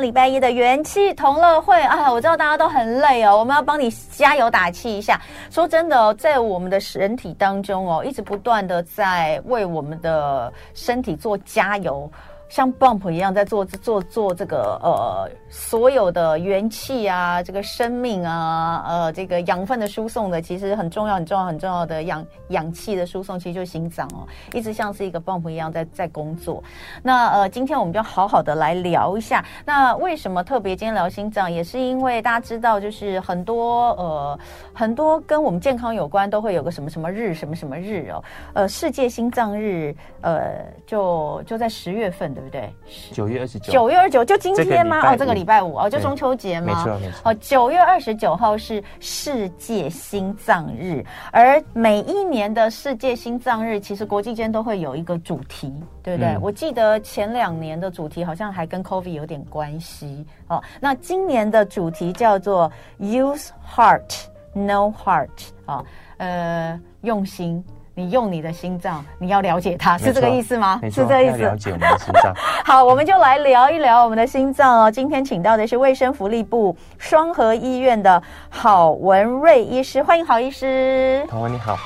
礼拜一的元气同乐会啊！我知道大家都很累哦，我们要帮你加油打气一下。说真的哦，在我们的身体当中哦，一直不断的在为我们的身体做加油。像 bump 一样在做做做这个呃所有的元气啊，这个生命啊，呃这个养分的输送的，其实很重要很重要很重要的氧氧气的输送，其实就是心脏哦，一直像是一个 bump 一样在在工作。那呃今天我们就好好的来聊一下，那为什么特别今天聊心脏，也是因为大家知道，就是很多呃很多跟我们健康有关，都会有个什么什么日什么什么日哦，呃世界心脏日，呃就就在十月份。对不对？九月二十九，九月二十九就今天吗？哦，这个礼拜五哦，就中秋节吗？没错，没错。哦，九月二十九号是世界心脏日，而每一年的世界心脏日，其实国际间都会有一个主题，对不对？嗯、我记得前两年的主题好像还跟 COVID 有点关系哦。那今年的主题叫做 Use Heart, No Heart 啊、哦，呃，用心。你用你的心脏，你要了解它，是这个意思吗？是这个意思。了解我们的心脏。好，我们就来聊一聊我们的心脏哦。今天请到的是卫生福利部双和医院的郝文瑞医师，欢迎郝医师。同文你好。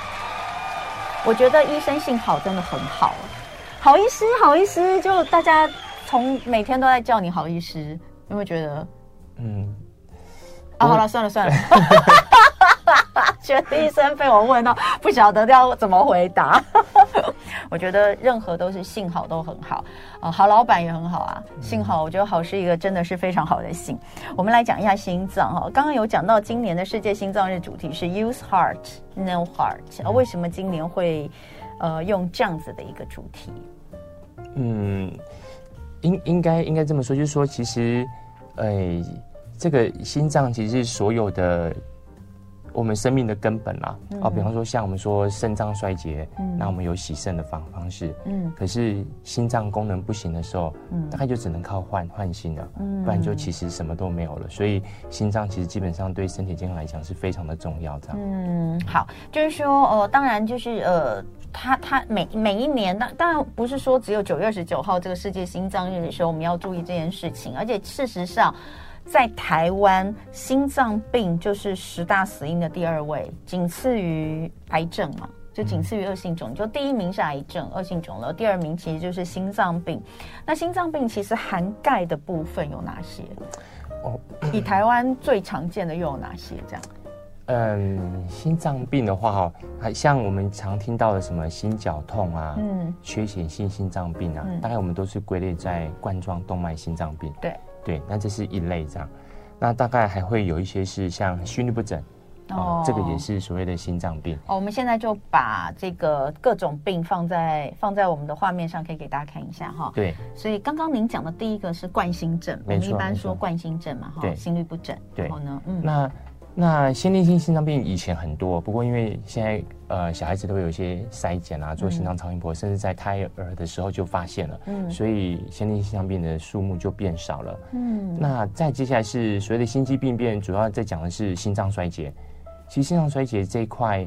我觉得医生姓郝真的很好。郝医师，郝医师，就大家从每天都在叫你郝医师，有没有觉得？嗯。啊，好了，算了算了。觉得医生被我问到，不晓得要怎么回答。我觉得任何都是幸好都很好啊，好老板也很好啊。幸好，我觉得好是一个真的是非常好的幸。我们来讲一下心脏哈，刚刚有讲到今年的世界心脏日主题是 Use Heart No Heart，为什么今年会呃用这样子的一个主题？嗯，应应该应该这么说，就是说其实，哎，这个心脏其实是所有的。我们生命的根本啊，啊，比方说像我们说肾脏衰竭，嗯，那我们有洗肾的方方式，嗯，可是心脏功能不行的时候，嗯，大概就只能靠换换心了，嗯，不然就其实什么都没有了。所以心脏其实基本上对身体健康来讲是非常的重要，这样。嗯，好，就是说，呃，当然就是呃，他他每每一年，那当然不是说只有九月二十九号这个世界心脏日的时候我们要注意这件事情，而且事实上。在台湾，心脏病就是十大死因的第二位，仅次于癌症嘛，就仅次于恶性肿，就第一名是癌症、恶性肿瘤，第二名其实就是心脏病。那心脏病其实涵盖的部分有哪些？哦，以台湾最常见的又有哪些？这样？嗯，心脏病的话哈，还像我们常听到的什么心绞痛啊，嗯，缺血性心脏病啊，嗯，大概我们都是归类在冠状动脉心脏病。对。对，那这是一类这样，那大概还会有一些是像心律不整，哦，这个也是所谓的心脏病。哦，我们现在就把这个各种病放在放在我们的画面上，可以给大家看一下哈。对，所以刚刚您讲的第一个是冠心症，我们一般说冠心症嘛，哈，心律不整。对，然后呢，嗯，那。那先天性心脏病以前很多，不过因为现在呃小孩子都会有一些筛检啊，做心脏超音波，嗯、甚至在胎儿的时候就发现了，嗯，所以先天性心脏病的数目就变少了，嗯。那再接下来是所谓的心肌病变，主要在讲的是心脏衰竭。其实心脏衰竭这一块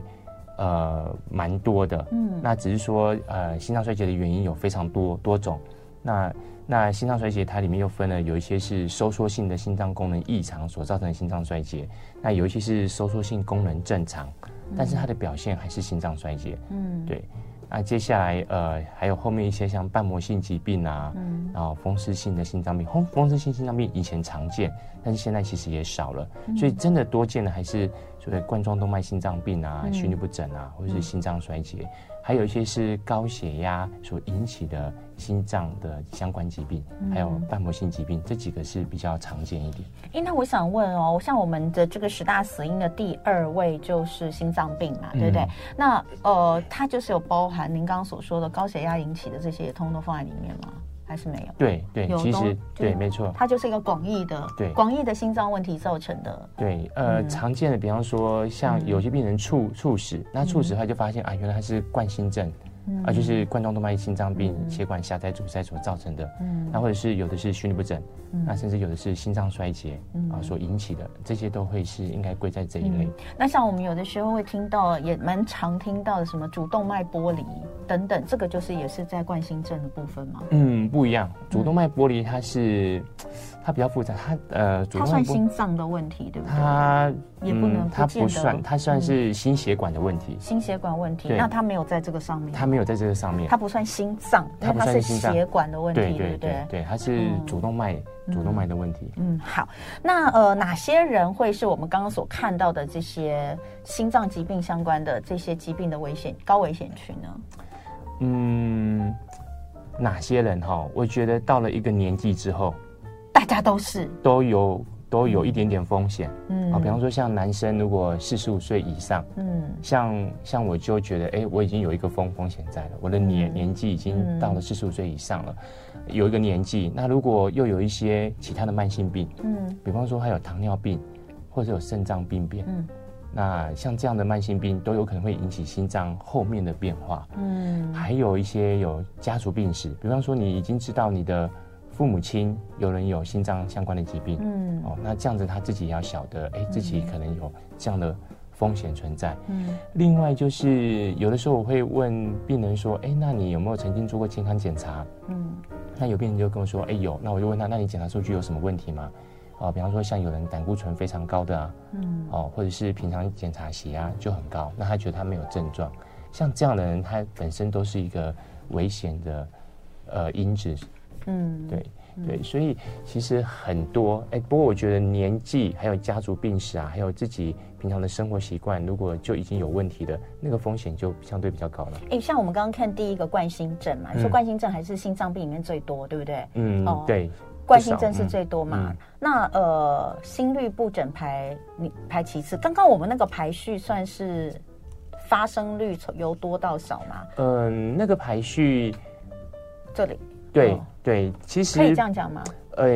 呃蛮多的，嗯。那只是说呃心脏衰竭的原因有非常多多种，那。那心脏衰竭它里面又分了，有一些是收缩性的心脏功能异常所造成的心脏衰竭，那有一些是收缩性功能正常，但是它的表现还是心脏衰竭。嗯，对。那接下来呃还有后面一些像瓣膜性疾病啊，嗯，然后风湿性的心脏病，风风湿性心脏病以前常见，但是现在其实也少了，所以真的多见的还是所谓冠状动脉心脏病啊、心律不整啊，或者是心脏衰竭。还有一些是高血压所引起的心脏的相关疾病，嗯、还有瓣膜性疾病，这几个是比较常见一点。哎，那我想问哦，像我们的这个十大死因的第二位就是心脏病嘛，对不对？嗯、那呃，它就是有包含您刚刚所说的高血压引起的这些，通通都放在里面吗？还是没有？对对，其实对，没错，它就是一个广义的，对，广义的心脏问题造成的。对，呃，嗯、常见的，比方说像有些病人猝猝死，那猝死他就发现啊，原来他是冠心症。啊，就是冠状动脉心脏病、血管狭窄阻塞所造成的，嗯，那或者是有的是心律不整，那甚至有的是心脏衰竭啊所引起的，这些都会是应该归在这一类。那像我们有的时候会听到，也蛮常听到的，什么主动脉剥离，等等，这个就是也是在冠心症的部分吗？嗯，不一样。主动脉剥离它是、嗯、它比较复杂，它呃，主动脉它算心脏的问题，对不对？它也不能它不算，它算是心血管的问题。心血管问题，那它没有在这个上面。它没有在这个上面。它不算心脏，它不算心脏，血管的问题，对对对对，对，它是主动脉、嗯、主动脉的问题。嗯，好，那呃，哪些人会是我们刚刚所看到的这些心脏疾病相关的这些疾病的危险高危险群呢？嗯，哪些人哈？我觉得到了一个年纪之后，大家都是都有都有一点点风险。嗯，啊，比方说像男生，如果四十五岁以上，嗯，像像我就觉得，哎，我已经有一个风风险在了，我的年、嗯、年纪已经到了四十五岁以上了，有一个年纪。那如果又有一些其他的慢性病，嗯，比方说还有糖尿病，或者有肾脏病变，嗯。那像这样的慢性病都有可能会引起心脏后面的变化，嗯，还有一些有家族病史，比方说你已经知道你的父母亲有人有心脏相关的疾病，嗯，哦，那这样子他自己要晓得，哎，自己可能有这样的风险存在，嗯，另外就是有的时候我会问病人说，哎，那你有没有曾经做过健康检查？嗯，那有病人就跟我说，哎，有，那我就问他，那你检查数据有什么问题吗？哦，比方说像有人胆固醇非常高的啊，嗯，哦，或者是平常检查血压就很高，那他觉得他没有症状，像这样的人，他本身都是一个危险的呃因子，嗯，对对，所以其实很多，哎，不过我觉得年纪还有家族病史啊，还有自己平常的生活习惯，如果就已经有问题的，那个风险就相对比较高了。哎，像我们刚刚看第一个冠心症嘛，你说冠心症还是心脏病里面最多，对不对？嗯，哦、对。冠心症是最多嘛？嗯、那呃，心律不整排你排其次。刚刚我们那个排序算是发生率从由多到少吗？嗯，那个排序这里对、哦、对，其实可以这样讲吗？呃，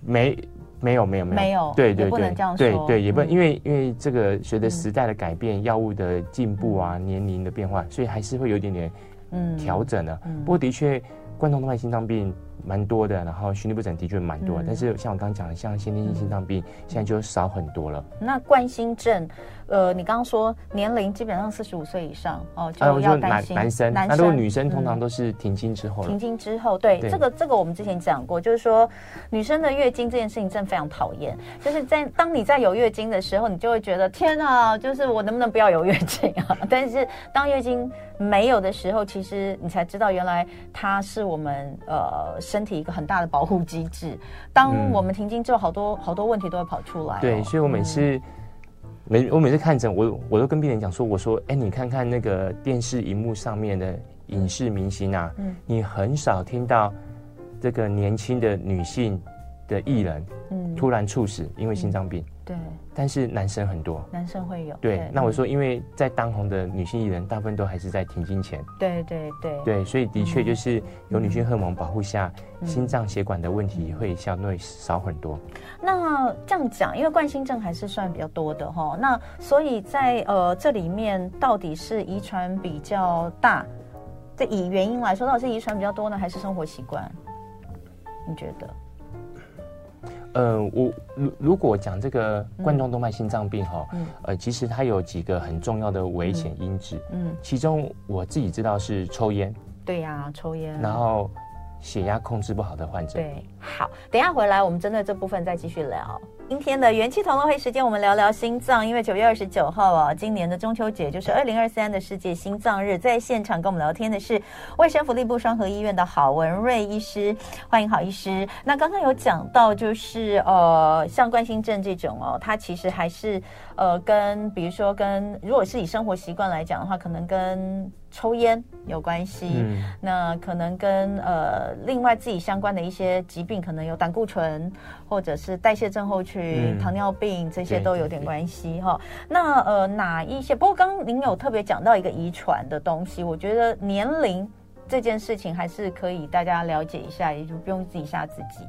没没有没有没有。没有，对对对，不能这样说，对对，也不能、嗯、因为因为这个随着时代的改变，药、嗯、物的进步啊，嗯、年龄的变化，所以还是会有一点点嗯。调整的。嗯、不过的确，冠状动脉心脏病。蛮多的，然后心律不整的确蛮多但是像我刚刚讲的，像先天性心脏病、嗯、现在就少很多了。那冠心症，呃，你刚刚说年龄基本上四十五岁以上哦，就要担心。男生，男生，那如果女生通常都是停经之后、嗯。停经之后，对，对这个这个我们之前讲过，就是说女生的月经这件事情真的非常讨厌，就是在当你在有月经的时候，你就会觉得天啊，就是我能不能不要有月经啊？但是当月经没有的时候，其实你才知道原来它是我们呃。身体一个很大的保护机制，当我们停经之后，好多好多问题都会跑出来、哦。对，所以我每次、嗯、每我每次看诊，我我都跟病人讲说，我说，哎，你看看那个电视荧幕上面的影视明星啊，嗯，你很少听到这个年轻的女性的艺人，嗯，突然猝死，因为心脏病。嗯对，但是男生很多，男生会有。对，对那我说，因为在当红的女性艺人，大部分都还是在停经前。对对对。对，所以的确就是有女性荷尔蒙保护下，嗯、心脏血管的问题会相对少很多。那这样讲，因为冠心症还是算比较多的哈。那所以在呃这里面，到底是遗传比较大？这以原因来说，到底是遗传比较多呢，还是生活习惯？你觉得？呃，我如如果讲这个冠状动脉心脏病哈，嗯、呃，其实它有几个很重要的危险因子，嗯，嗯。其中我自己知道是抽烟，对呀、啊，抽烟，然后血压控制不好的患者，对，好，等一下回来我们针对这部分再继续聊。今天的元气同乐会时间，我们聊聊心脏。因为九月二十九号啊，今年的中秋节就是二零二三的世界心脏日。在现场跟我们聊天的是卫生福利部双和医院的郝文瑞医师，欢迎郝医师。那刚刚有讲到，就是呃，像冠心症这种哦，它其实还是呃，跟比如说跟如果是以生活习惯来讲的话，可能跟抽烟有关系。嗯，那可能跟呃另外自己相关的一些疾病，可能有胆固醇或者是代谢症候群。嗯、糖尿病这些都有点关系哈。那呃，哪一些？不过刚刚您有特别讲到一个遗传的东西，我觉得年龄这件事情还是可以大家了解一下，也就不用自己吓自己。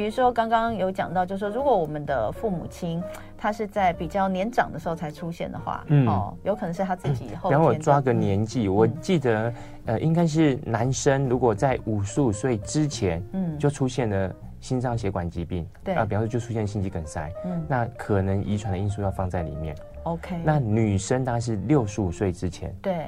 比如说刚刚有讲到，就是说如果我们的父母亲他是在比较年长的时候才出现的话，嗯、哦，有可能是他自己后天。然后我抓个年纪，嗯、我记得呃，应该是男生如果在五十五岁之前，嗯，就出现了。心脏血管疾病，对啊，比方说就出现心肌梗塞，嗯，那可能遗传的因素要放在里面。OK，那女生大概是六十五岁之前，对，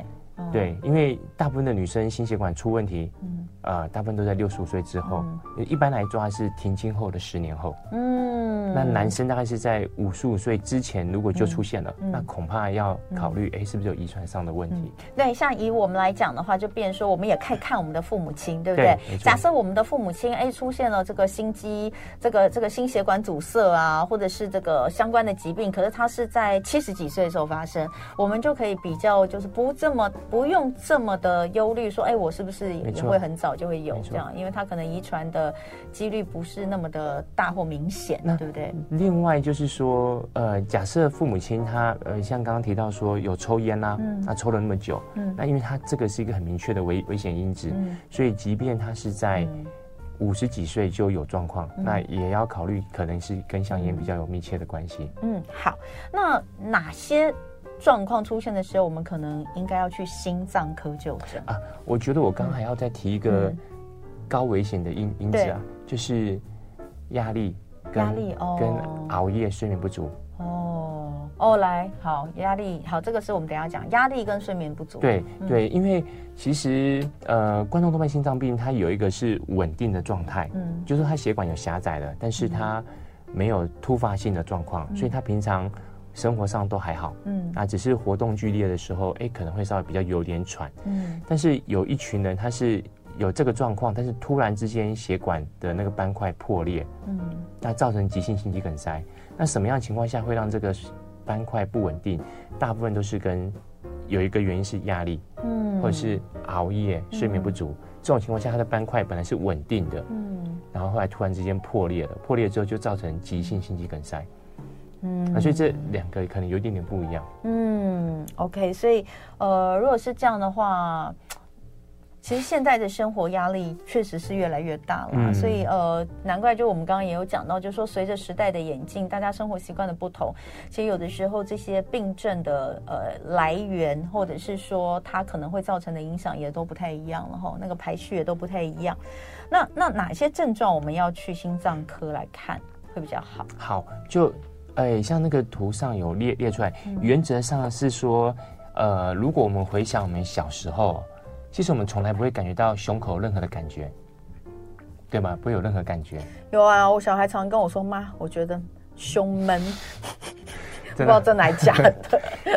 对，因为大部分的女生心血管出问题，嗯，呃，大部分都在六十五岁之后，嗯、一般来抓是停经后的十年后，嗯，那男生大概是在五十五岁之前，如果就出现了，嗯、那恐怕要考虑，哎、嗯，是不是有遗传上的问题？嗯、对，像以我们来讲的话，就变成说，我们也可以看我们的父母亲，对不对？对，假设我们的父母亲，哎，出现了这个心肌，这个这个心血管阻塞啊，或者是这个相关的疾病，可是他是在七十几岁的时候发生，我们就可以比较，就是不这么不。用这么的忧虑，说，哎，我是不是也会很早就会有这样？因为他可能遗传的几率不是那么的大或明显，对不对？另外就是说，呃，假设父母亲他，呃，像刚刚提到说有抽烟啦、啊，嗯、他抽了那么久，嗯，那因为他这个是一个很明确的危危险因子，嗯、所以即便他是在五十几岁就有状况，嗯、那也要考虑可能是跟香烟比较有密切的关系。嗯，好，那哪些？状况出现的时候，我们可能应该要去心脏科就诊啊。我觉得我刚刚还要再提一个高危险的因因子啊，就是压力、压力哦，跟熬夜、睡眠不足哦哦。来，好，压力好，这个是我们等一下讲压力跟睡眠不足。对对，因为其实呃，冠状动脉心脏病它有一个是稳定的状态，嗯，就是它血管有狭窄了，但是它没有突发性的状况，所以它平常。生活上都还好，嗯，那只是活动剧烈的时候，哎，可能会稍微比较有点喘，嗯，但是有一群人他是有这个状况，但是突然之间血管的那个斑块破裂，嗯，那造成急性心肌梗塞，那什么样的情况下会让这个斑块不稳定？大部分都是跟有一个原因是压力，嗯，或者是熬夜、睡眠不足，嗯，这种情况下，它的斑块本来是稳定的，嗯，然后后来突然之间破裂了，破裂之后就造成急性心肌梗塞。嗯，所以这两个可能有一点点不一样。嗯，OK，所以呃，如果是这样的话，其实现在的生活压力确实是越来越大了。嗯、所以呃，难怪就我们刚刚也有讲到，就是说随着时代的演进，大家生活习惯的不同，其实有的时候这些病症的呃来源，或者是说它可能会造成的影响，也都不太一样了哈。那个排序也都不太一样。那那哪些症状我们要去心脏科来看会比较好？好，就。哎，像那个图上有列列出来，原则上是说，呃，如果我们回想我们小时候，其实我们从来不会感觉到胸口任何的感觉，对吗？不会有任何感觉。有啊，我小孩常跟我说：“妈，我觉得胸闷。”不知道真的还假的？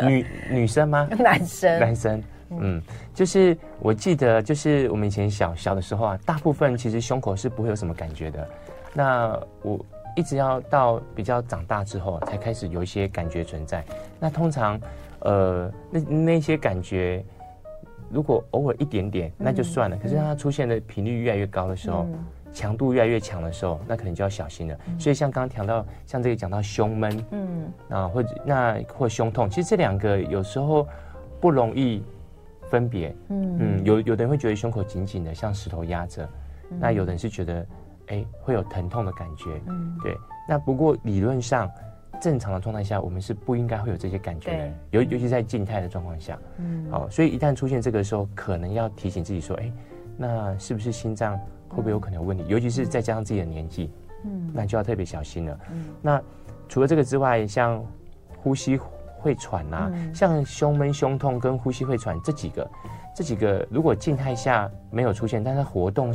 女女生吗？男生。男生。嗯，就是我记得，就是我们以前小小的时候啊，大部分其实胸口是不会有什么感觉的。那我。一直要到比较长大之后，才开始有一些感觉存在。那通常，呃，那那些感觉，如果偶尔一点点，那就算了。嗯、可是它出现的频率越来越高的时候，嗯、强度越来越强的时候，那可能就要小心了。嗯、所以像刚刚讲到，像这个讲到胸闷，嗯，啊，或者那或胸痛，其实这两个有时候不容易分别。嗯嗯，有有的人会觉得胸口紧紧的，像石头压着；嗯、那有的人是觉得。哎，会有疼痛的感觉，嗯，对。那不过理论上，正常的状态下，我们是不应该会有这些感觉的，对尤尤其在静态的状况下，嗯，好。所以一旦出现这个时候，可能要提醒自己说，哎，那是不是心脏会不会有可能有问题？嗯、尤其是再加上自己的年纪，嗯，那就要特别小心了。嗯，那除了这个之外，像呼吸会喘啊，嗯、像胸闷、胸痛跟呼吸会喘这几个，这几个如果静态下没有出现，但是活动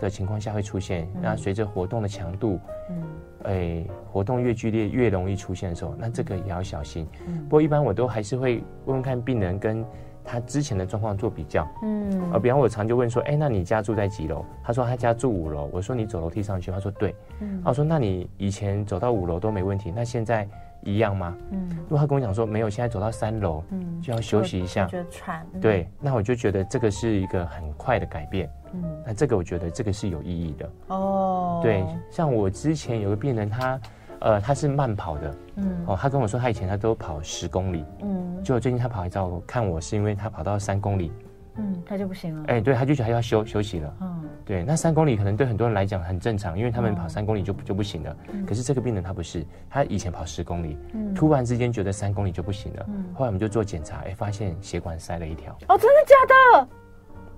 的情况下会出现，那随着活动的强度，嗯，哎，活动越剧烈越容易出现的时候，那这个也要小心。嗯，不过一般我都还是会问问看病人跟他之前的状况做比较，嗯，啊，比方我常就问说，哎，那你家住在几楼？他说他家住五楼。我说你走楼梯上去？他说对。嗯，我说那你以前走到五楼都没问题，那现在一样吗？嗯，如果他跟我讲说没有，现在走到三楼，嗯，就要休息一下，觉得喘。对，那我就觉得这个是一个很快的改变。嗯，那这个我觉得这个是有意义的。哦。对，像我之前有个病人，他，呃，他是慢跑的，嗯，哦，他跟我说他以前他都跑十公里，嗯，结果最近他跑一遭看我是因为他跑到三公里，嗯，他就不行了，哎，对，他就觉得他要休休息了，嗯，对，那三公里可能对很多人来讲很正常，因为他们跑三公里就就不行了，可是这个病人他不是，他以前跑十公里，嗯，突然之间觉得三公里就不行了，嗯，后来我们就做检查，哎，发现血管塞了一条，哦，真的假的？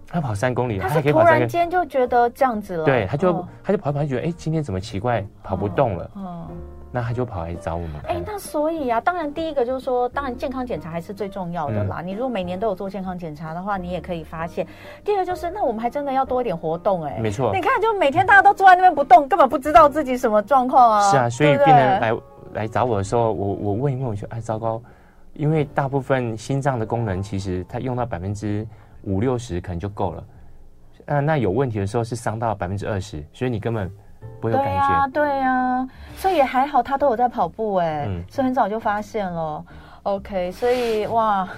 他跑三公里，他突然间就觉得这样子了，对，他就他就跑跑，觉得哎，今天怎么奇怪，跑不动了？嗯，那他就跑来找我们。哎，那所以啊，当然第一个就是说，当然健康检查还是最重要的啦。嗯、你如果每年都有做健康检查的话，你也可以发现。第二个就是，那我们还真的要多一点活动哎、欸。没错。你看，就每天大家都坐在那边不动，根本不知道自己什么状况啊。是啊，所以病人来来找我的时候，我我问一问，我就哎糟糕，因为大部分心脏的功能其实它用到百分之五六十可能就够了。呃，那有问题的时候是伤到百分之二十，所以你根本。不会有感觉。对呀、啊，对呀、啊，所以也还好，他都有在跑步哎，嗯、所以很早就发现了。OK，所以哇。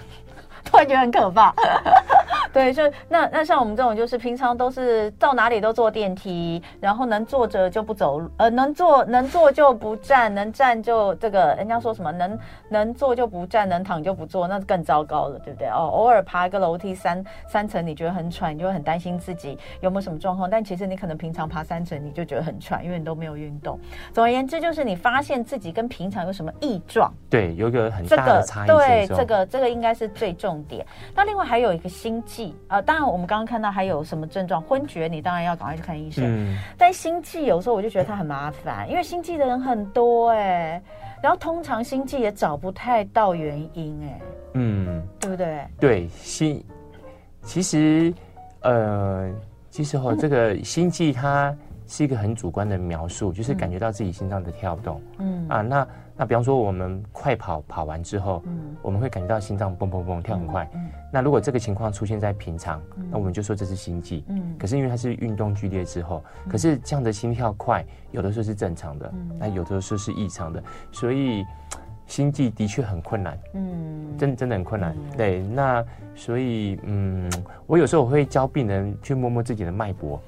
突然觉得很可怕，对，就那那像我们这种，就是平常都是到哪里都坐电梯，然后能坐着就不走，呃，能坐能坐就不站，能站就这个，人家说什么能能坐就不站，能躺就不坐，那更糟糕了，对不对？哦，偶尔爬一个楼梯三三层，你觉得很喘，你就会很担心自己有没有什么状况，但其实你可能平常爬三层你就觉得很喘，因为你都没有运动。总而言之，就是你发现自己跟平常有什么异状，对，有一个很大的差异，这个，对，这个这个应该是最重。重点。那另外还有一个心悸啊，当然我们刚刚看到还有什么症状，昏厥，你当然要赶快去看医生。嗯，但心悸有时候我就觉得它很麻烦，因为心悸的人很多哎、欸，然后通常心悸也找不太到原因哎、欸，嗯，对不对？对，心其实呃，其实哦，这个心悸它是一个很主观的描述，就是感觉到自己心脏的跳动，嗯啊那。那比方说，我们快跑跑完之后，嗯，我们会感觉到心脏蹦蹦蹦跳很快。嗯，那如果这个情况出现在平常，那我们就说这是心悸。嗯，可是因为它是运动剧烈之后，可是这样的心跳快，有的时候是正常的，那有的时候是异常的，所以心悸的确很困难。嗯，真真的很困难。对，那所以嗯，我有时候我会教病人去摸摸自己的脉搏。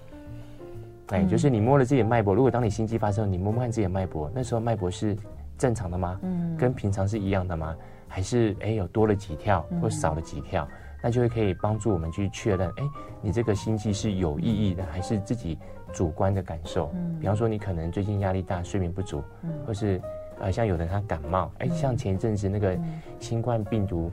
哎，就是你摸了自己的脉搏，如果当你心悸发生，你摸摸看自己的脉搏，那时候脉搏是。正常的吗？嗯，跟平常是一样的吗？还是哎、欸、有多了几跳或少了几跳？嗯、那就会可以帮助我们去确认，哎、欸，你这个心悸是有意义的，还是自己主观的感受？嗯，比方说你可能最近压力大，睡眠不足，嗯，或是呃像有的人他感冒，哎、欸，像前一阵子那个新冠病毒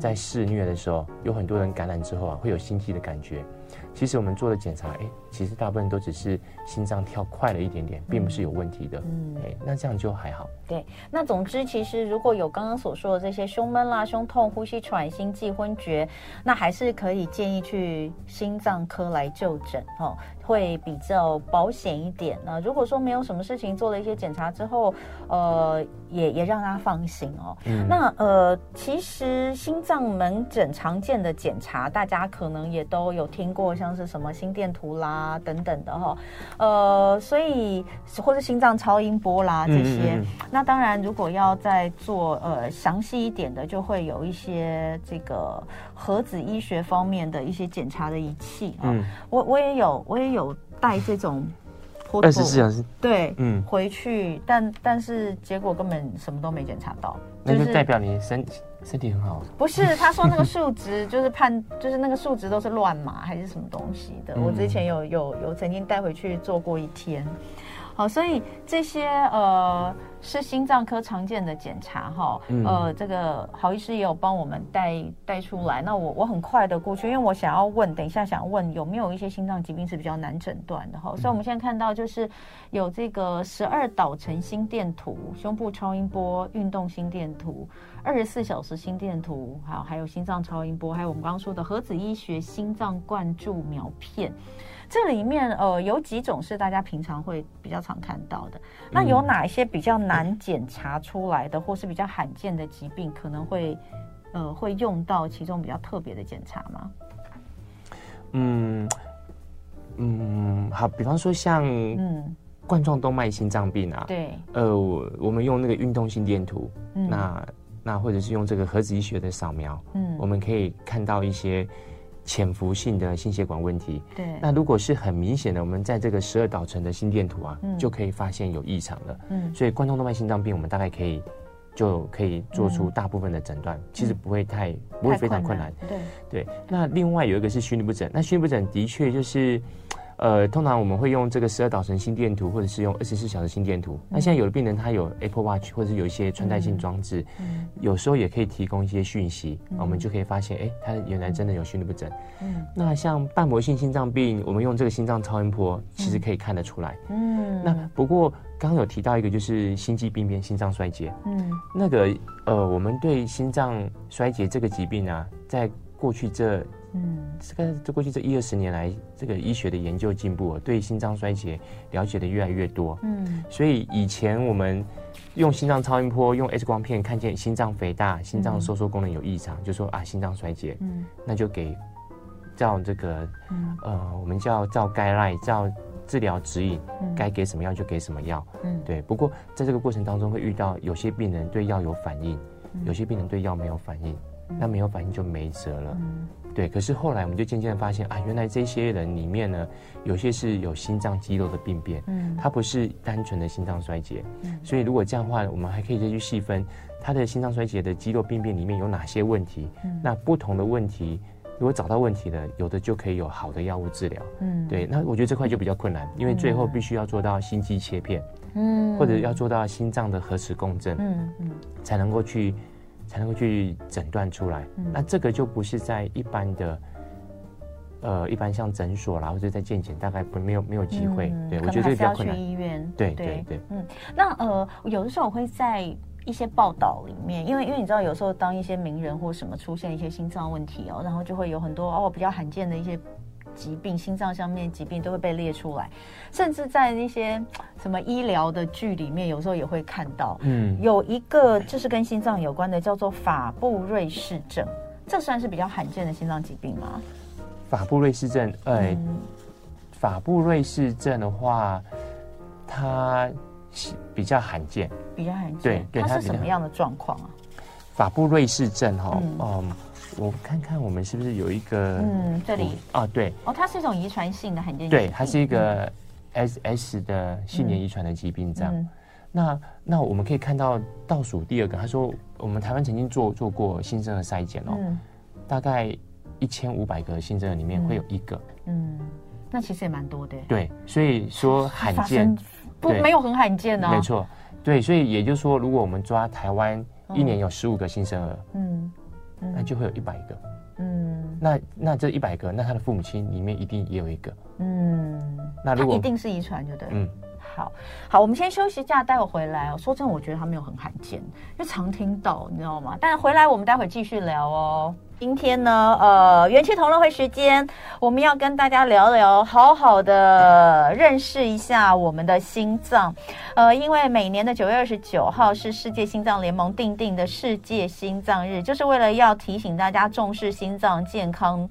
在肆虐的时候，有很多人感染之后啊，会有心悸的感觉。其实我们做的检查，哎，其实大部分都只是心脏跳快了一点点，并不是有问题的。嗯，哎，那这样就还好。对，那总之，其实如果有刚刚所说的这些胸闷啦、胸痛、呼吸喘、心悸、昏厥，那还是可以建议去心脏科来就诊哦，会比较保险一点。那如果说没有什么事情，做了一些检查之后，呃，也也让他放心哦。嗯。那呃，其实心脏门诊常见的检查，大家可能也都有听过，像。像是什么心电图啦等等的哈，呃，所以或者心脏超音波啦这些，嗯嗯嗯，那当然如果要再做呃详细一点的，就会有一些这个核子医学方面的一些检查的仪器啊。嗯、我我也有我也有带这种二十四小时对，嗯，回去，但但是结果根本什么都没检查到，那就代表你身体。身体很好，不是？他说那个数值就是判，就是那个数值都是乱码还是什么东西的？嗯、我之前有有有曾经带回去做过一天。好，所以这些呃是心脏科常见的检查哈，呃，这个郝医师也有帮我们带带出来。那我我很快的过去，因为我想要问，等一下想问有没有一些心脏疾病是比较难诊断的哈。所以我们现在看到就是有这个十二导程心电图、胸部超音波、运动心电图、二十四小时心电图，好还有心脏超音波，还有我们刚刚说的核子医学心脏灌注秒片。这里面呃有几种是大家平常会比较常看到的，那有哪一些比较难检查出来的，或是比较罕见的疾病，可能会呃会用到其中比较特别的检查吗？嗯嗯，好，比方说像嗯。冠状动脉心脏病啊，对，呃我我们用那个运动心电图，嗯、那那或者是用这个核子医学的扫描，嗯，我们可以看到一些。潜伏性的心血管问题，对，那如果是很明显的，我们在这个十二导程的心电图啊，嗯、就可以发现有异常了。嗯，所以冠状动脉心脏病，我们大概可以就可以做出大部分的诊断，嗯、其实不会太不会非常困难。困难对对，那另外有一个是心律不整，那心律不整的确就是。呃，通常我们会用这个十二导程心电图，或者是用二十四小时心电图。嗯、那现在有的病人他有 Apple Watch，或者是有一些穿戴性装置，嗯、有时候也可以提供一些讯息，嗯、我们就可以发现，哎，他原来真的有心律不整。嗯，那像瓣膜性心脏病，我们用这个心脏超音波，其实可以看得出来。嗯，那不过刚刚有提到一个就是心肌病变、心脏衰竭。嗯，那个呃，我们对心脏衰竭这个疾病啊，在过去这嗯，这个这过去这一二十年来，这个医学的研究进步，对心脏衰竭了解的越来越多。嗯，所以以前我们用心脏超音波、用 X 光片看见心脏肥大、心脏收缩功能有异常，嗯、就说啊，心脏衰竭。嗯，那就给照这个，嗯、呃，我们叫照 guideline 照。治疗指引，该给什么药就给什么药。嗯，对。不过在这个过程当中，会遇到有些病人对药有反应，嗯、有些病人对药没有反应。嗯、那没有反应就没辙了。嗯、对。可是后来我们就渐渐的发现啊，原来这些人里面呢，有些是有心脏肌肉的病变。嗯，它不是单纯的心脏衰竭。嗯，所以如果这样的话，我们还可以再去细分他的心脏衰竭的肌肉病变里面有哪些问题。嗯，那不同的问题。如果找到问题了，有的就可以有好的药物治疗。嗯，对，那我觉得这块就比较困难，因为最后必须要做到心肌切片，嗯，或者要做到心脏的核磁共振，嗯嗯，才能够去才能够去诊断出来。嗯，那这个就不是在一般的，呃，一般像诊所啦，或者在健检，大概不没有没有机会。嗯，对，我觉得这个比较困难。去医院。对对对，对，嗯，那呃，有的时候我会在。一些报道里面，因为因为你知道，有时候当一些名人或什么出现一些心脏问题哦，然后就会有很多哦比较罕见的一些疾病，心脏上面疾病都会被列出来，甚至在那些 什么医疗的剧里面，有时候也会看到。嗯，有一个就是跟心脏有关的，叫做法布瑞氏症，这算是比较罕见的心脏疾病吗？法布瑞氏症，呃，嗯、法布瑞氏症的话，它。比较罕见，比较罕见。对，对，它是什么样的状况啊？法布瑞氏症哈，嗯，嗯，我看看我们是不是有一个，嗯，这里。啊，对，哦，它是一种遗传性的罕见疾病，对，它是一个 S S 的性年遗传的疾病这样。嗯，那那我们可以看到倒数第二个，他说我们台湾曾经做做过新生儿筛检哦，嗯，大概一千五百个新生儿里面会有一个，嗯，那其实也蛮多的，对，所以说罕见。不，没有很罕见呢、啊。没错，对，所以也就是说，如果我们抓台湾一年有十五个新生儿，嗯，嗯，那就会有一百个，嗯，那那这一百个，那他的父母亲里面一定也有一个，嗯，那如果一定是遗传，就对，嗯，好，好，我们先休息一下，待会回来哦。说真的，我觉得他没有很罕见，因为常听到，你知道吗？但回来我们待会继续聊哦。今天呢，呃，元气同乐会时间，我们要跟大家聊聊，好好的认识一下我们的心脏。呃，因为每年的九月二十九号是世界心脏联盟订定的世界心脏日，就是为了要提醒大家重视心脏健康，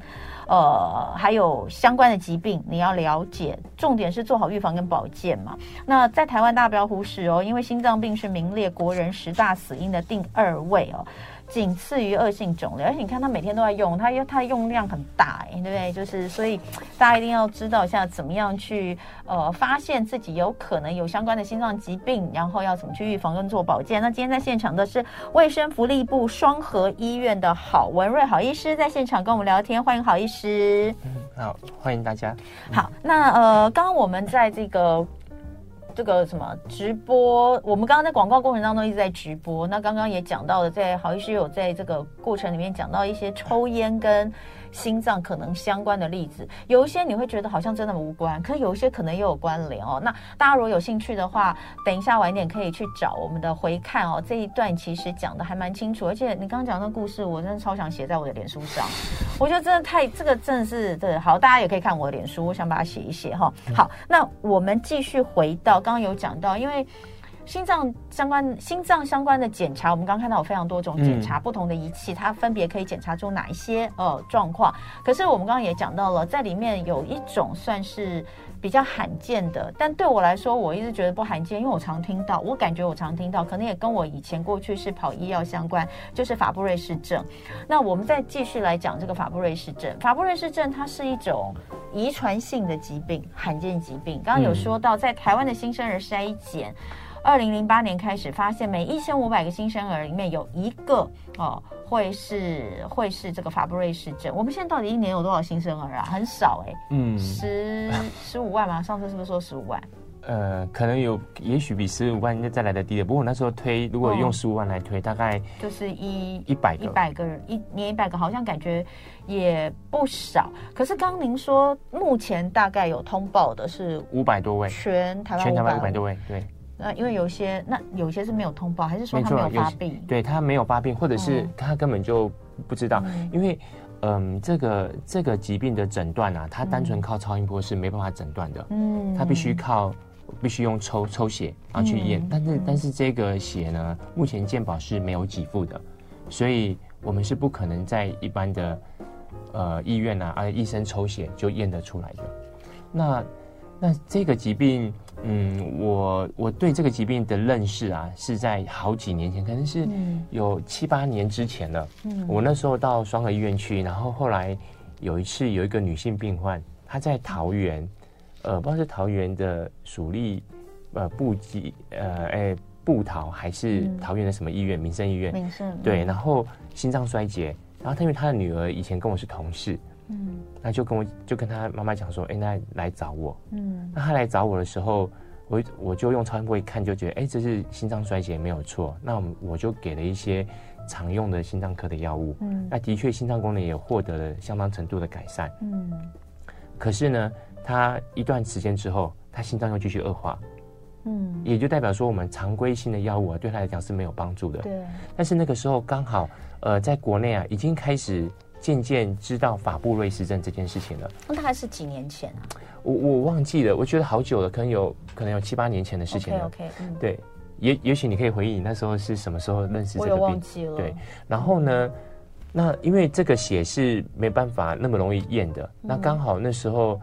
呃，还有相关的疾病，你要了解，重点是做好预防跟保健嘛。那在台湾，大家不要忽视哦，因为心脏病是名列国人十大死因的第二位哦。仅次于恶性肿瘤，而且你看他每天都在用，他用他用量很大，哎对不对？就是所以大家一定要知道一下怎么样去呃发现自己有可能有相关的心脏疾病，然后要怎么去预防跟做保健。那今天在现场的是卫生福利部双河医院的郝文瑞郝医师在现场跟我们聊天，欢迎郝医师。嗯，好，欢迎大家。好，那呃，刚刚我们在这个。这个什么直播？我们刚刚在广告过程当中一直在直播。那刚刚也讲到了，在郝医师有在这个过程里面讲到一些抽烟跟心脏可能相关的例子。有一些你会觉得好像真的无关，可是有一些可能也有关联哦。那大家如果有兴趣的话，等一下晚点可以去找我们的回看哦。这一段其实讲的还蛮清楚，而且你刚刚讲的故事，我真的超想写在我的脸书上。我觉得真的太这个真的是对，好，大家也可以看我的脸书，我想把它写一写哈。好，那我们继续回到。刚刚有讲到，因为心脏相关、心脏相关的检查，我们刚刚看到有非常多种检查，不同的仪器，它分别可以检查出哪一些呃状况。可是我们刚刚也讲到了，在里面有一种算是。比较罕见的，但对我来说，我一直觉得不罕见，因为我常听到，我感觉我常听到，可能也跟我以前过去是跑医药相关，就是法布瑞氏症。那我们再继续来讲这个法布瑞氏症。法布瑞氏症它是一种遗传性的疾病，罕见疾病。刚刚有说到，在台湾的新生儿筛检，二零零八年开始发现，每一千五百个新生儿里面有一个哦。会是会是这个法布瑞氏症。我们现在到底一年有多少新生儿啊？很少哎、欸，嗯，十十五万吗？上次是不是说十五万？呃，可能有，也许比十五万应该再来的低的。不过我那时候推，如果用十五万来推，哦、大概就是一一百个一百个人一年一百个，好像感觉也不少。可是刚您说目前大概有通报的是五百多位，全台湾全台湾五百多位，对。那因为有些那有些是没有通报，还是说他没有发病？对，他没有发病，或者是他根本就不知道，嗯、因为嗯，这个这个疾病的诊断啊，他单纯靠超音波是没办法诊断的，嗯，他必须靠必须用抽抽血然后去验，嗯、但是但是这个血呢，目前健保是没有给付的，所以我们是不可能在一般的呃医院啊，啊医生抽血就验得出来的，那。那这个疾病，嗯，我我对这个疾病的认识啊，是在好几年前，可能是有七八年之前了。嗯，我那时候到双河医院去，然后后来有一次有一个女性病患，她在桃园，呃，不知道是桃园的属立，呃，布吉，呃，哎，布桃还是桃园的什么医院？民生医院。民生。对，然后心脏衰竭，然后她因为她的女儿以前跟我是同事。嗯，那就跟我就跟他妈妈讲说，哎、欸，那来找我。嗯，那他来找我的时候，我我就用超音波一看，就觉得，哎、欸，这是心脏衰竭没有错。那我就给了一些常用的心脏科的药物。嗯，那的确心脏功能也获得了相当程度的改善。嗯，可是呢，他一段时间之后，他心脏又继续恶化。嗯，也就代表说，我们常规性的药物啊，对他来讲是没有帮助的。对。但是那个时候刚好，呃，在国内啊，已经开始。渐渐知道法布瑞氏症这件事情了。那大概是几年前啊？我我忘记了，我觉得好久了，可能有可能有七八年前的事情了。OK，, okay、嗯、对，也也许你可以回忆你那时候是什么时候认识这个病？我忘记了。对，然后呢，那因为这个血是没办法那么容易验的，嗯、那刚好那时候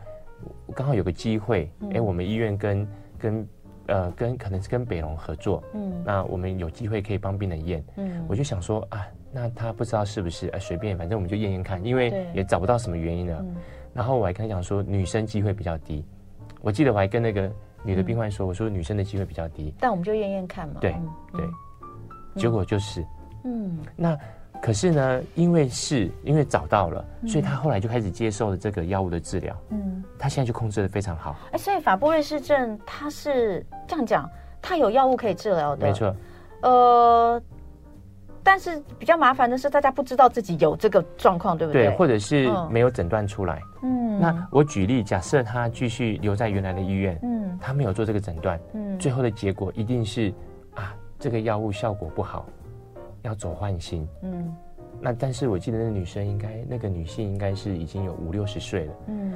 刚好有个机会，哎、嗯，我们医院跟跟呃跟可能是跟北龙合作，嗯，那我们有机会可以帮病人验，嗯，我就想说啊。那他不知道是不是，呃，随便，反正我们就验验看，因为也找不到什么原因了。嗯、然后我还跟他讲说，女生机会比较低。我记得我还跟那个女的病患说，嗯、我说女生的机会比较低。但我们就验验看嘛。对、嗯、对，结果就是，嗯，那可是呢，因为是因为找到了，所以他后来就开始接受了这个药物的治疗。嗯，他现在就控制的非常好。哎，所以法布瑞氏症他是这样讲，他有药物可以治疗的。没错。呃。但是比较麻烦的是，大家不知道自己有这个状况，对不对？对，或者是没有诊断出来。嗯，那我举例，假设他继续留在原来的医院，嗯，他没有做这个诊断，嗯，最后的结果一定是啊，这个药物效果不好，要走换新。嗯，那但是我记得那女生应该，那个女性应该是已经有五六十岁了，嗯，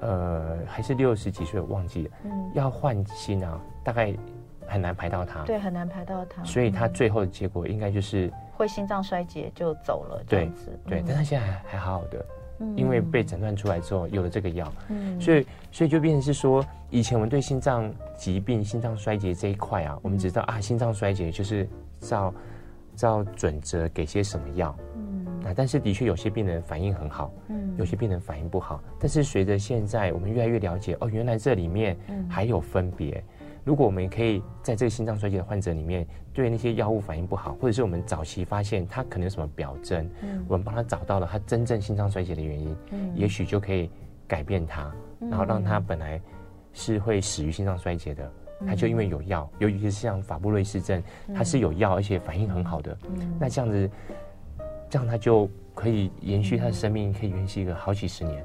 呃，还是六十几岁，我忘记了，嗯，要换新啊，大概。很难排到他，对，很难排到他，所以他最后的结果应该就是、嗯、会心脏衰竭就走了这样子。对，对，但他现在还还好好的，嗯、因为被诊断出来之后有了这个药，嗯，所以所以就变成是说，以前我们对心脏疾病、心脏衰竭这一块啊，我们只知道啊，心脏衰竭就是照照准则给些什么药，嗯，啊，但是的确有些病人反应很好，嗯，有些病人反应不好，但是随着现在我们越来越了解，哦，原来这里面还有分别。如果我们可以在这个心脏衰竭的患者里面，对那些药物反应不好，或者是我们早期发现他可能有什么表征，嗯，我们帮他找到了他真正心脏衰竭的原因，嗯，也许就可以改变他，然后让他本来是会死于心脏衰竭的，他就因为有药，尤其是像法布瑞氏症，他是有药而且反应很好的，那这样子，这样他就可以延续他的生命，可以延续一个好几十年。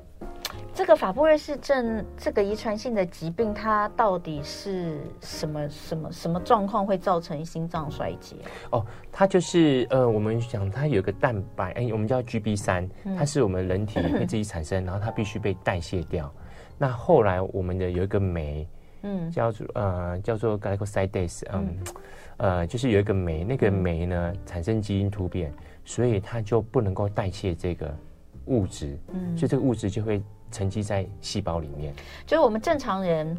这个法布瑞氏症这个遗传性的疾病，它到底是什么什么什么状况会造成心脏衰竭？哦，它就是呃，我们讲它有个蛋白，哎，我们叫 GB 三，它是我们人体会自己产生，然后它必须被代谢掉。那后来我们的有一个酶，嗯，叫做呃叫做 glycosidase，嗯，呃，就是有一个酶，那个酶呢产生基因突变，所以它就不能够代谢这个物质，嗯，所以这个物质就会。沉积在细胞里面，就是我们正常人，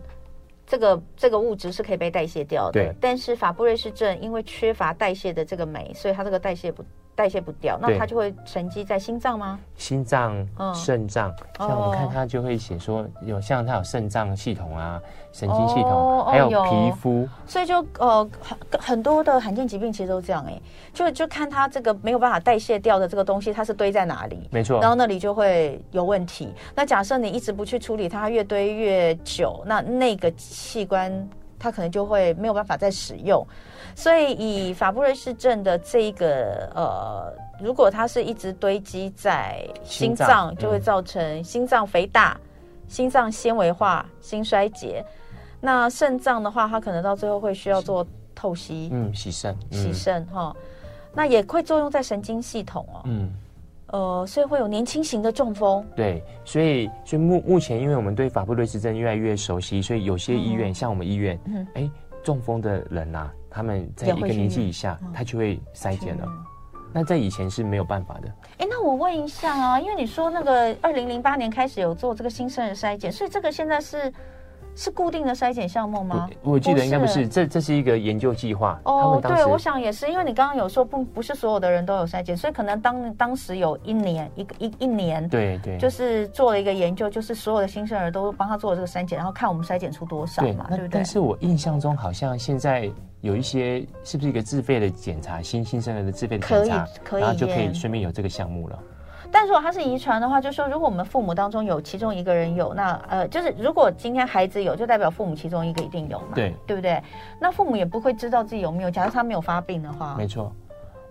这个这个物质是可以被代谢掉的。对，但是法布瑞氏症因为缺乏代谢的这个酶，所以它这个代谢不。代谢不掉，那它就会沉积在心脏吗？心脏、肾脏，像我们看它就会写说有像它有肾脏系统啊、神经系统，还有皮肤，所以就呃很很多的罕见疾病其实都这样哎，就就看它这个没有办法代谢掉的这个东西，它是堆在哪里？没错，然后那里就会有问题。那假设你一直不去处理它，越堆越久，那那个器官它可能就会没有办法再使用。所以，以法布瑞氏症的这一个呃，如果它是一直堆积在心脏，就会造成心脏肥大、嗯、心脏纤维化、心衰竭。那肾脏的话，它可能到最后会需要做透析，嗯，洗肾，洗肾哈。那也会作用在神经系统哦，嗯，呃，所以会有年轻型的中风。对，所以所以目目前，因为我们对法布瑞氏症越来越熟悉，所以有些医院，嗯、像我们医院，嗯，哎，中风的人呐、啊，他们在一个年纪以下，他就会筛检了。那在以前是没有办法的。哎，那我问一下啊，因为你说那个二零零八年开始有做这个新生儿筛检，所以这个现在是。是固定的筛检项目吗？我记得应该不是，这这是一个研究计划。哦，对，我想也是，因为你刚刚有说不不是所有的人都有筛检，所以可能当当时有一年一个一一年，对对，就是做了一个研究，就是所有的新生儿都帮他做了这个筛检，然后看我们筛检出多少嘛，对不对？但是我印象中好像现在有一些是不是一个自费的检查，新新生儿的自费的检查，可以，可以，然后就可以顺便有这个项目了。但如果它是遗传的话，就是说如果我们父母当中有其中一个人有，那呃，就是如果今天孩子有，就代表父母其中一个一定有嘛，对，对不对？那父母也不会知道自己有没有，假如他没有发病的话，没错，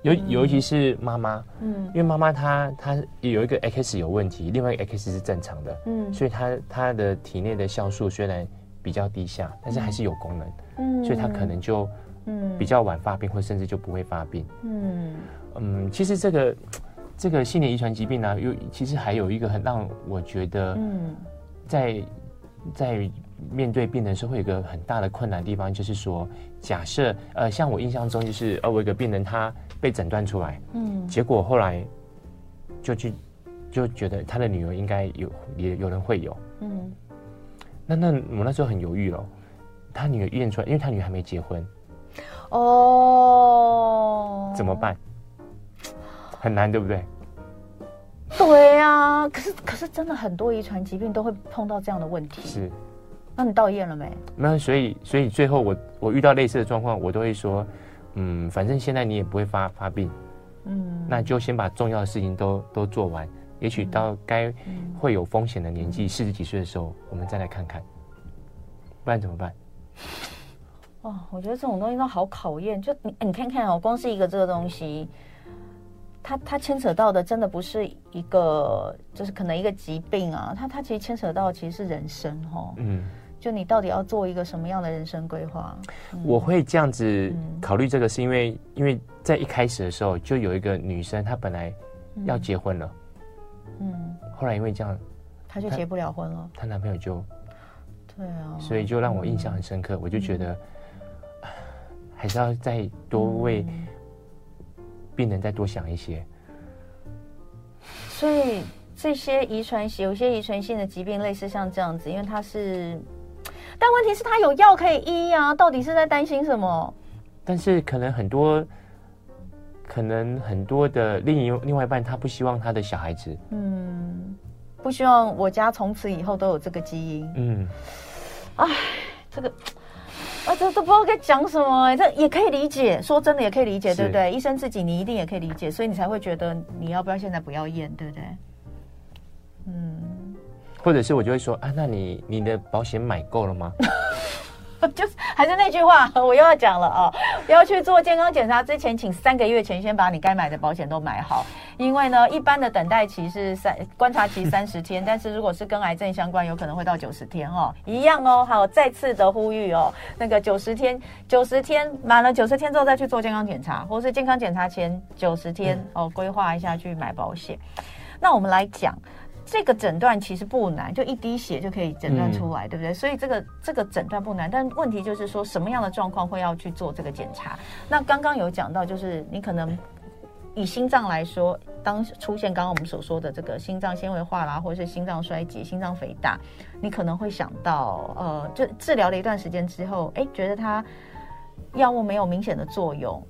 尤尤其是妈妈，嗯，因为妈妈她她有一个 X 有问题，另外一个 X 是正常的，嗯，所以她她的体内的酵素虽然比较低下，但是还是有功能，嗯，所以她可能就嗯。比较晚发病，或甚至就不会发病，嗯。嗯，其实这个。这个心理遗传疾病呢、啊，有其实还有一个很让我觉得，嗯。在在面对病人时候会有一个很大的困难的地方，就是说，假设呃，像我印象中就是，呃，我有一个病人他被诊断出来，嗯，结果后来就去就觉得他的女儿应该有也有人会有，嗯，那那我那时候很犹豫了，他女儿验出来，因为他女儿还没结婚，哦，怎么办？很难，对不对？对呀、啊，可是可是真的很多遗传疾病都会碰到这样的问题。是，那你到验了没？没有，所以所以最后我我遇到类似的状况，我都会说，嗯，反正现在你也不会发发病，嗯，那就先把重要的事情都都做完，也许到该会有风险的年纪，四十几岁的时候，我们再来看看，不然怎么办？哦，我觉得这种东西都好考验，就你你看看哦，光是一个这个东西。它它牵扯到的真的不是一个，就是可能一个疾病啊，它它其实牵扯到的其实是人生哈。嗯，就你到底要做一个什么样的人生规划？嗯、我会这样子考虑这个，是因为因为在一开始的时候就有一个女生，她本来要结婚了，嗯，后来因为这样，她就结不了婚了，她男朋友就，对啊，所以就让我印象很深刻，嗯、我就觉得、嗯、还是要再多为。病人再多想一些，所以这些遗传性，有些遗传性的疾病，类似像这样子，因为它是，但问题是它有药可以医啊，到底是在担心什么？但是可能很多，可能很多的另一另外一半，他不希望他的小孩子，嗯，不希望我家从此以后都有这个基因，嗯，哎，这个。啊，这都不知道该讲什么哎，这也可以理解，说真的也可以理解，对不对？医生自己你一定也可以理解，所以你才会觉得你要不要现在不要验，对不对？嗯，或者是我就会说啊，那你你的保险买够了吗？就是还是那句话，我又要讲了啊！要去做健康检查之前，请三个月前先把你该买的保险都买好，因为呢，一般的等待期是三观察期三十天，但是如果是跟癌症相关，有可能会到九十天哦，一样哦。好，再次的呼吁哦，那个九十天，九十天满了九十天之后再去做健康检查，或是健康检查前九十天哦，规划一下去买保险。那我们来讲。这个诊断其实不难，就一滴血就可以诊断出来，嗯、对不对？所以这个这个诊断不难，但问题就是说什么样的状况会要去做这个检查？那刚刚有讲到，就是你可能以心脏来说，当出现刚刚我们所说的这个心脏纤维化啦，或者是心脏衰竭、心脏肥大，你可能会想到，呃，就治疗了一段时间之后，哎，觉得它药物没有明显的作用，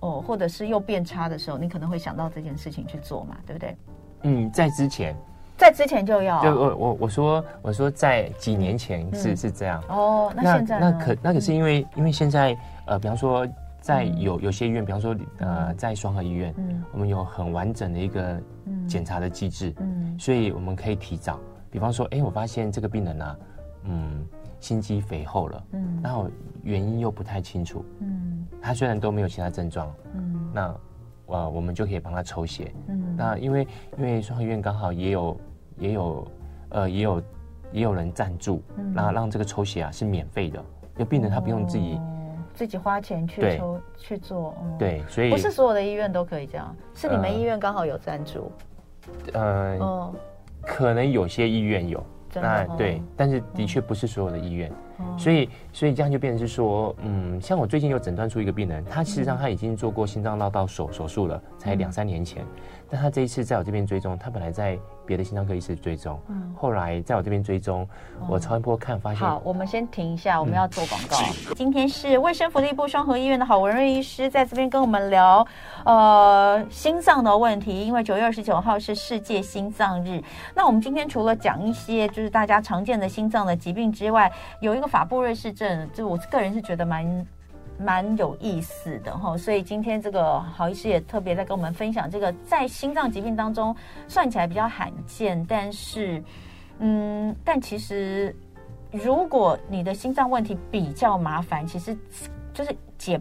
哦，或者是又变差的时候，你可能会想到这件事情去做嘛，对不对？嗯，在之前，在之前就要。就我我我说我说在几年前是、嗯、是这样。哦，那现在那，那可那可是因为、嗯、因为现在呃，比方说在有有些医院，比方说呃，在双河医院，嗯，我们有很完整的一个检查的机制，嗯，所以我们可以提早。比方说，哎，我发现这个病人呢、啊，嗯，心肌肥厚了，嗯，然后原因又不太清楚，嗯，他虽然都没有其他症状，嗯，那。呃，我们就可以帮他抽血。嗯，那因为因为双和医院刚好也有也有呃也有也有人赞助，然后让这个抽血啊是免费的，就病人他不用自己。自己花钱去抽去做，嗯，对，所以不是所有的医院都可以这样，是你们医院刚好有赞助，呃，哦，可能有些医院有，那对，但是的确不是所有的医院，所以所以这样就变成是说，嗯，像我最近有诊断出一个病人，他事实上他已经做过心脏绕道手手术了，才两三年前，但他这一次在我这边追踪，他本来在。别的心脏科医师追踪，嗯，后来在我这边追踪，嗯、我超音波看发现。好，我们先停一下，我们要做广告。嗯、今天是卫生福利部双和医院的郝文瑞医师在这边跟我们聊，呃，心脏的问题。因为九月二十九号是世界心脏日，那我们今天除了讲一些就是大家常见的心脏的疾病之外，有一个法布瑞氏症，就我个人是觉得蛮。蛮有意思的哈，所以今天这个郝医师也特别在跟我们分享这个在心脏疾病当中算起来比较罕见，但是，嗯，但其实如果你的心脏问题比较麻烦，其实就是解。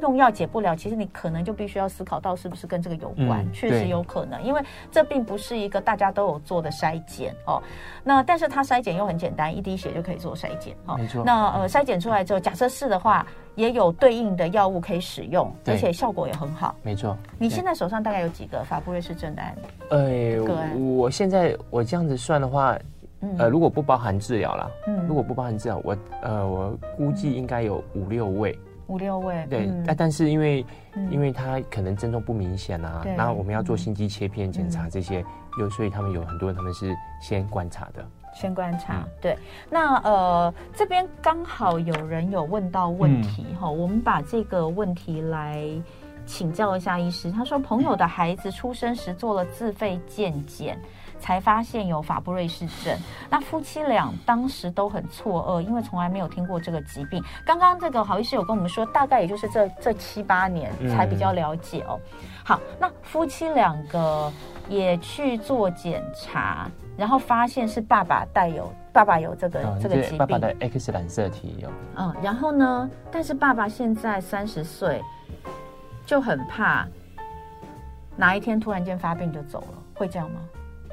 用药解不了，其实你可能就必须要思考到是不是跟这个有关，嗯、确实有可能，因为这并不是一个大家都有做的筛检哦。那但是它筛检又很简单，一滴血就可以做筛检哦。没错。那呃筛检出来之后，假设是的话，也有对应的药物可以使用，而且效果也很好。没错。你现在手上大概有几个法布瑞氏症的案例？呃，我现在我这样子算的话，嗯、呃，如果不包含治疗啦，嗯，如果不包含治疗，我呃我估计应该有五六位。五六位，对，但、嗯、但是因为，嗯、因为他可能症状不明显啊，对然后我们要做心肌切片检查这些，有、嗯、所以他们有很多人他们是先观察的，先观察，嗯、对。那呃这边刚好有人有问到问题哈，嗯、我们把这个问题来请教一下医师。他说朋友的孩子出生时做了自费健检。才发现有法布瑞氏症，那夫妻俩当时都很错愕，因为从来没有听过这个疾病。刚刚这个郝医师有跟我们说，大概也就是这这七八年才比较了解哦。嗯、好，那夫妻两个也去做检查，然后发现是爸爸带有，爸爸有这个、哦、这个疾病，爸爸的 X 染色体有。嗯，然后呢？但是爸爸现在三十岁，就很怕哪一天突然间发病就走了，会这样吗？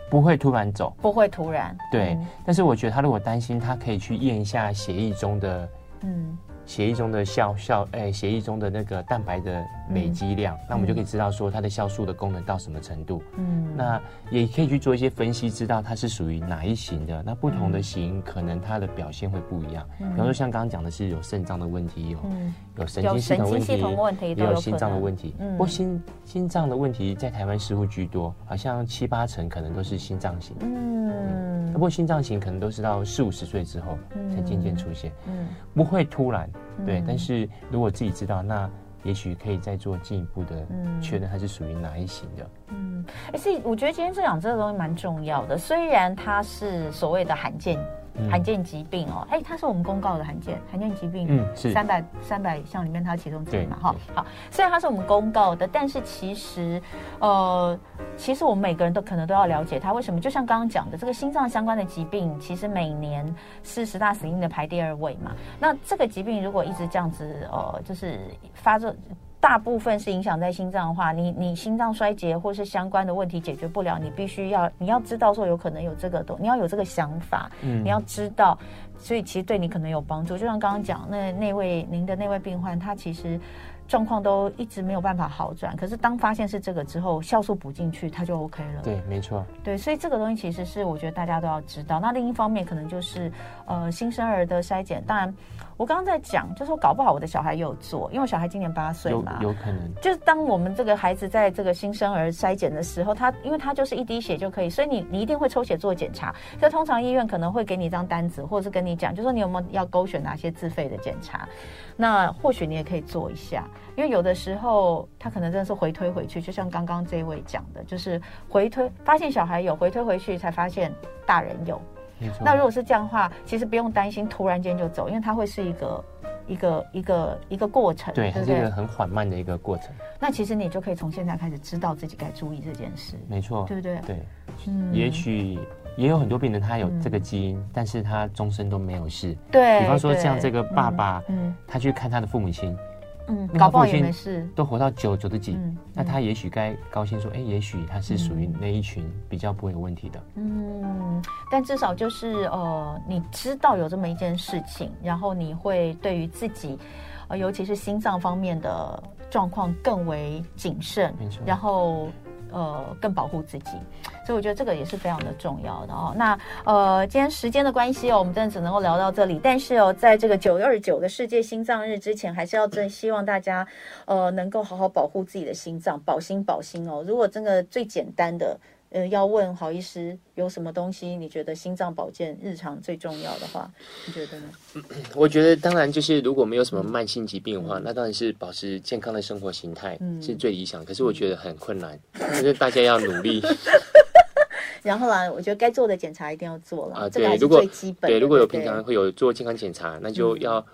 不会突然走，不会突然。对，嗯、但是我觉得他如果担心，他可以去验一下协议中的，嗯。血液中的酵酵，哎，血液中的那个蛋白的累积量，嗯、那我们就可以知道说它的酵素的功能到什么程度。嗯，那也可以去做一些分析，知道它是属于哪一型的。那不同的型，可能它的表现会不一样。嗯、比方说，像刚刚讲的是有肾脏的问题，有、嗯、有神经系统问题，也有心脏的问题。嗯、不过心心脏的问题在台湾似乎居多，好像七八成可能都是心脏型。嗯，嗯，不过心脏型可能都是到四五十岁之后才渐渐出现。嗯，不会突然。对，但是如果自己知道，那也许可以再做进一步的确认，它是属于哪一型的。嗯，哎，所以我觉得今天这两这个东西蛮重要的，虽然它是所谓的罕见。罕见疾病哦，哎，它是我们公告的罕见罕见疾病，嗯，是三百三百项里面它其中之一嘛，哈，好，虽然它是我们公告的，但是其实，呃，其实我们每个人都可能都要了解它为什么。就像刚刚讲的，这个心脏相关的疾病，其实每年是十大死因的排第二位嘛。那这个疾病如果一直这样子，呃，就是发作。大部分是影响在心脏的话，你你心脏衰竭或是相关的问题解决不了，你必须要你要知道说有可能有这个东，你要有这个想法，嗯，你要知道，所以其实对你可能有帮助。就像刚刚讲那那位您的那位病患，他其实。状况都一直没有办法好转，可是当发现是这个之后，酵素补进去，它就 OK 了。对，没错。对，所以这个东西其实是我觉得大家都要知道。那另一方面，可能就是呃新生儿的筛检。当然，我刚刚在讲，就是说搞不好我的小孩也有做，因为我小孩今年八岁嘛，有，有可能。就是当我们这个孩子在这个新生儿筛检的时候，他因为他就是一滴血就可以，所以你你一定会抽血做检查。就通常医院可能会给你一张单子，或者是跟你讲，就说你有没有要勾选哪些自费的检查。那或许你也可以做一下，因为有的时候他可能真的是回推回去，就像刚刚这位讲的，就是回推发现小孩有，回推回去才发现大人有。那如果是这样的话，其实不用担心突然间就走，因为它会是一个一个一个一个过程，对，它是一个很缓慢的一个过程。那其实你就可以从现在开始知道自己该注意这件事。没错，对不对？对，嗯，也许。也有很多病人，他有这个基因，嗯、但是他终身都没有事。对，比方说像这个爸爸，嗯，他去看他的父母亲，嗯，搞不好也没事，都活到九九十几，嗯、那他也许该高兴说，哎、欸，也许他是属于那一群比较不会有问题的。嗯，但至少就是呃，你知道有这么一件事情，然后你会对于自己，呃，尤其是心脏方面的状况更为谨慎，然后。呃，更保护自己，所以我觉得这个也是非常的重要的哦。那呃，今天时间的关系哦，我们真的只能够聊到这里。但是哦，在这个九二九的世界心脏日之前，还是要真希望大家呃能够好好保护自己的心脏，保心保心哦。如果真的最简单的。呃，要问郝医师有什么东西？你觉得心脏保健日常最重要的话，你觉得呢？我觉得当然就是如果没有什么慢性疾病的话，嗯、那当然是保持健康的生活形态是最理想。嗯、可是我觉得很困难，可是大家要努力。然后啦，我觉得该做的检查一定要做了啊。对，如果对，如果有平常会有做健康检查，那就要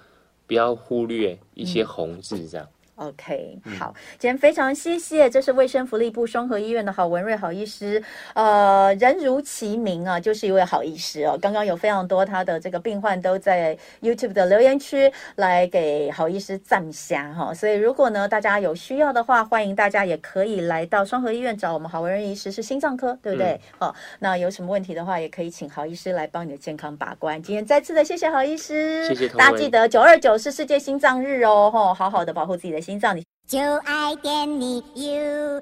不要忽略一些红字这样。OK，好，今天非常谢谢，这是卫生福利部双和医院的郝文瑞郝医师，呃，人如其名啊，就是一位好医师哦。刚刚有非常多他的这个病患都在 YouTube 的留言区来给郝医师赞下哈，所以如果呢大家有需要的话，欢迎大家也可以来到双和医院找我们郝文瑞医师，是心脏科，对不对？好、嗯哦，那有什么问题的话，也可以请郝医师来帮你的健康把关。今天再次的谢谢郝医师，谢谢，大家记得九二九是世界心脏日哦，吼，好好的保护自己的心。心脏里。就爱点你 UFO。